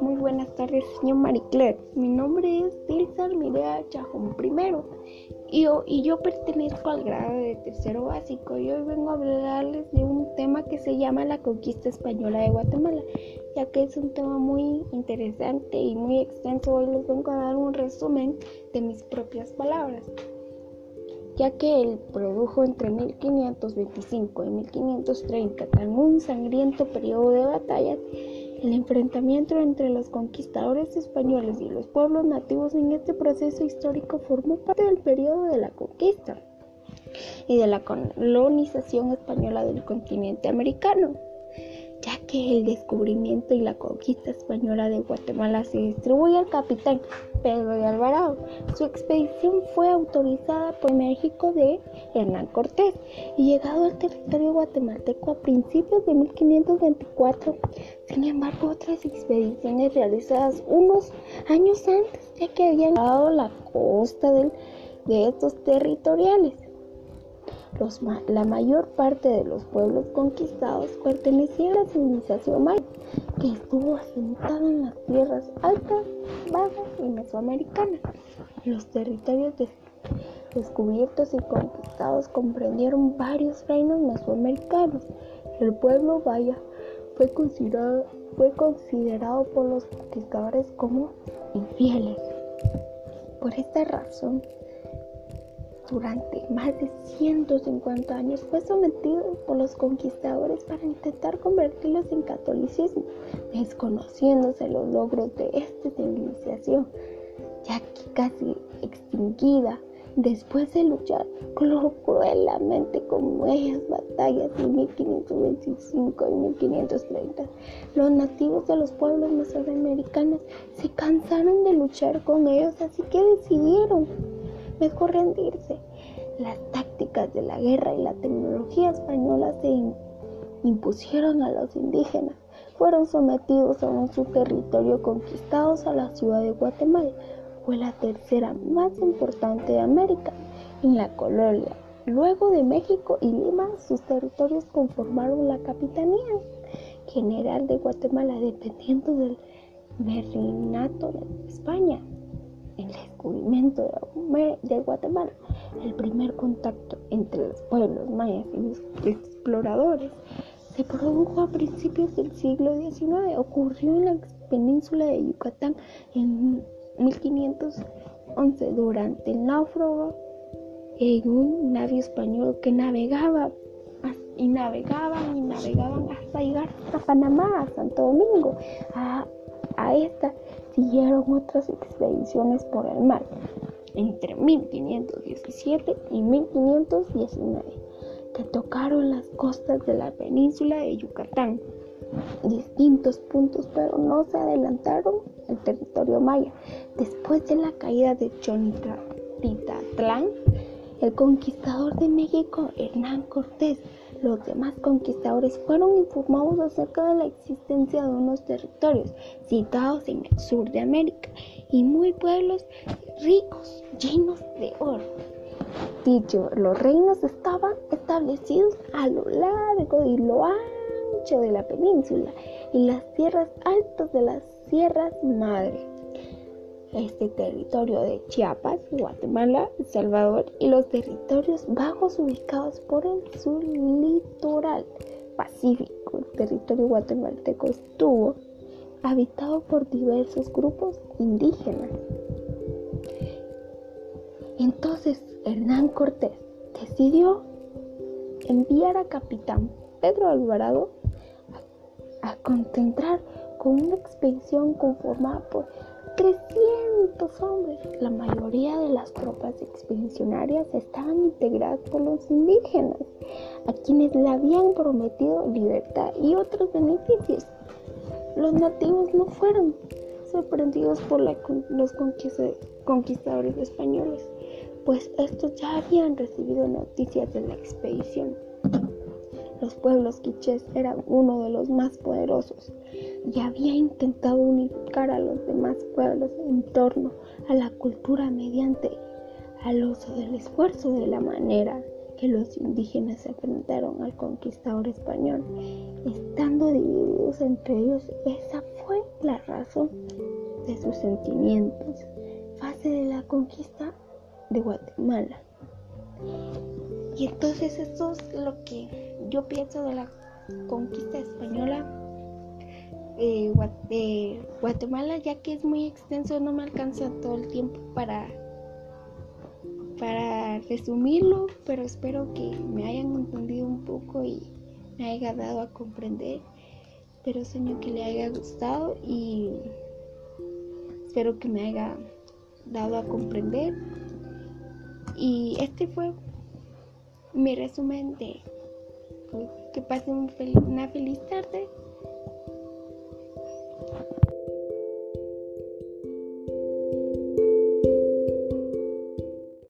Muy buenas tardes, señor Marie Mi nombre es Dilsa Mirea Chajón primero. Y yo, y yo pertenezco al grado de tercero básico y hoy vengo a hablarles de un tema que se llama la conquista española de Guatemala, ya que es un tema muy interesante y muy extenso. Hoy les vengo a dar un resumen de mis propias palabras ya que él produjo entre 1525 y 1530, tan un sangriento periodo de batallas, el enfrentamiento entre los conquistadores españoles y los pueblos nativos en este proceso histórico formó parte del periodo de la conquista y de la colonización española del continente americano que el descubrimiento y la conquista española de Guatemala se distribuye al capitán Pedro de Alvarado. Su expedición fue autorizada por México de Hernán Cortés y llegado al territorio guatemalteco a principios de 1524. Sin embargo, otras expediciones realizadas unos años antes ya que habían llegado la costa de estos territoriales la mayor parte de los pueblos conquistados pertenecían a la civilización maya, que estuvo asentada en las tierras altas, bajas y mesoamericanas. Los territorios descubiertos y conquistados comprendieron varios reinos mesoamericanos. El pueblo maya fue considerado, fue considerado por los conquistadores como infieles. Por esta razón, durante más de 150 años fue sometido por los conquistadores para intentar convertirlos en catolicismo, desconociéndose los logros de esta civilización, ya que casi extinguida después de luchar cruelamente con muchas batallas en 1525 y 1530. Los nativos de los pueblos mesoamericanos se cansaron de luchar con ellos, así que decidieron mejor rendirse. Las tácticas de la guerra y la tecnología española se impusieron a los indígenas. Fueron sometidos a un su territorio conquistados a la ciudad de Guatemala. Fue la tercera más importante de América en la colonia. Luego de México y Lima, sus territorios conformaron la Capitanía General de Guatemala, dependiendo del Virreinato de España el descubrimiento de Guatemala, el primer contacto entre los pueblos mayas y los exploradores, se produjo a principios del siglo XIX. Ocurrió en la península de Yucatán en 1511 durante el náufrago en un navío español que navegaba y navegaban y navegaban hasta llegar a Panamá, a Santo Domingo. A, a esta siguieron otras expediciones por el mar entre 1517 y 1519 que tocaron las costas de la península de Yucatán, distintos puntos, pero no se adelantaron el territorio maya. Después de la caída de Chonitatitlán, el conquistador de México, Hernán Cortés, los demás conquistadores fueron informados acerca de la existencia de unos territorios situados en el sur de América y muy pueblos ricos, llenos de oro. Dicho, los reinos estaban establecidos a lo largo y lo ancho de la península y las tierras altas de las sierras madres este territorio de Chiapas, Guatemala, El Salvador y los territorios bajos ubicados por el sur litoral pacífico. El territorio guatemalteco estuvo habitado por diversos grupos indígenas. Entonces Hernán Cortés decidió enviar a capitán Pedro Alvarado a, a concentrar con una expedición conformada por 300 hombres. La mayoría de las tropas expedicionarias estaban integradas por los indígenas, a quienes le habían prometido libertad y otros beneficios. Los nativos no fueron sorprendidos por los conquistadores españoles, pues estos ya habían recibido noticias de la expedición. Los pueblos quichés eran uno de los más poderosos y había intentado unificar a los demás pueblos en torno a la cultura mediante al uso del esfuerzo de la manera que los indígenas se enfrentaron al conquistador español, estando divididos entre ellos. Esa fue la razón de sus sentimientos. Fase de la conquista de Guatemala. Y entonces esto es lo que yo pienso de la conquista española eh, de Guatemala, ya que es muy extenso, no me alcanza todo el tiempo para, para resumirlo, pero espero que me hayan entendido un poco y me haya dado a comprender. Espero, Señor, que le haya gustado y espero que me haya dado a comprender. Y este fue mi resumen de que pasen una feliz tarde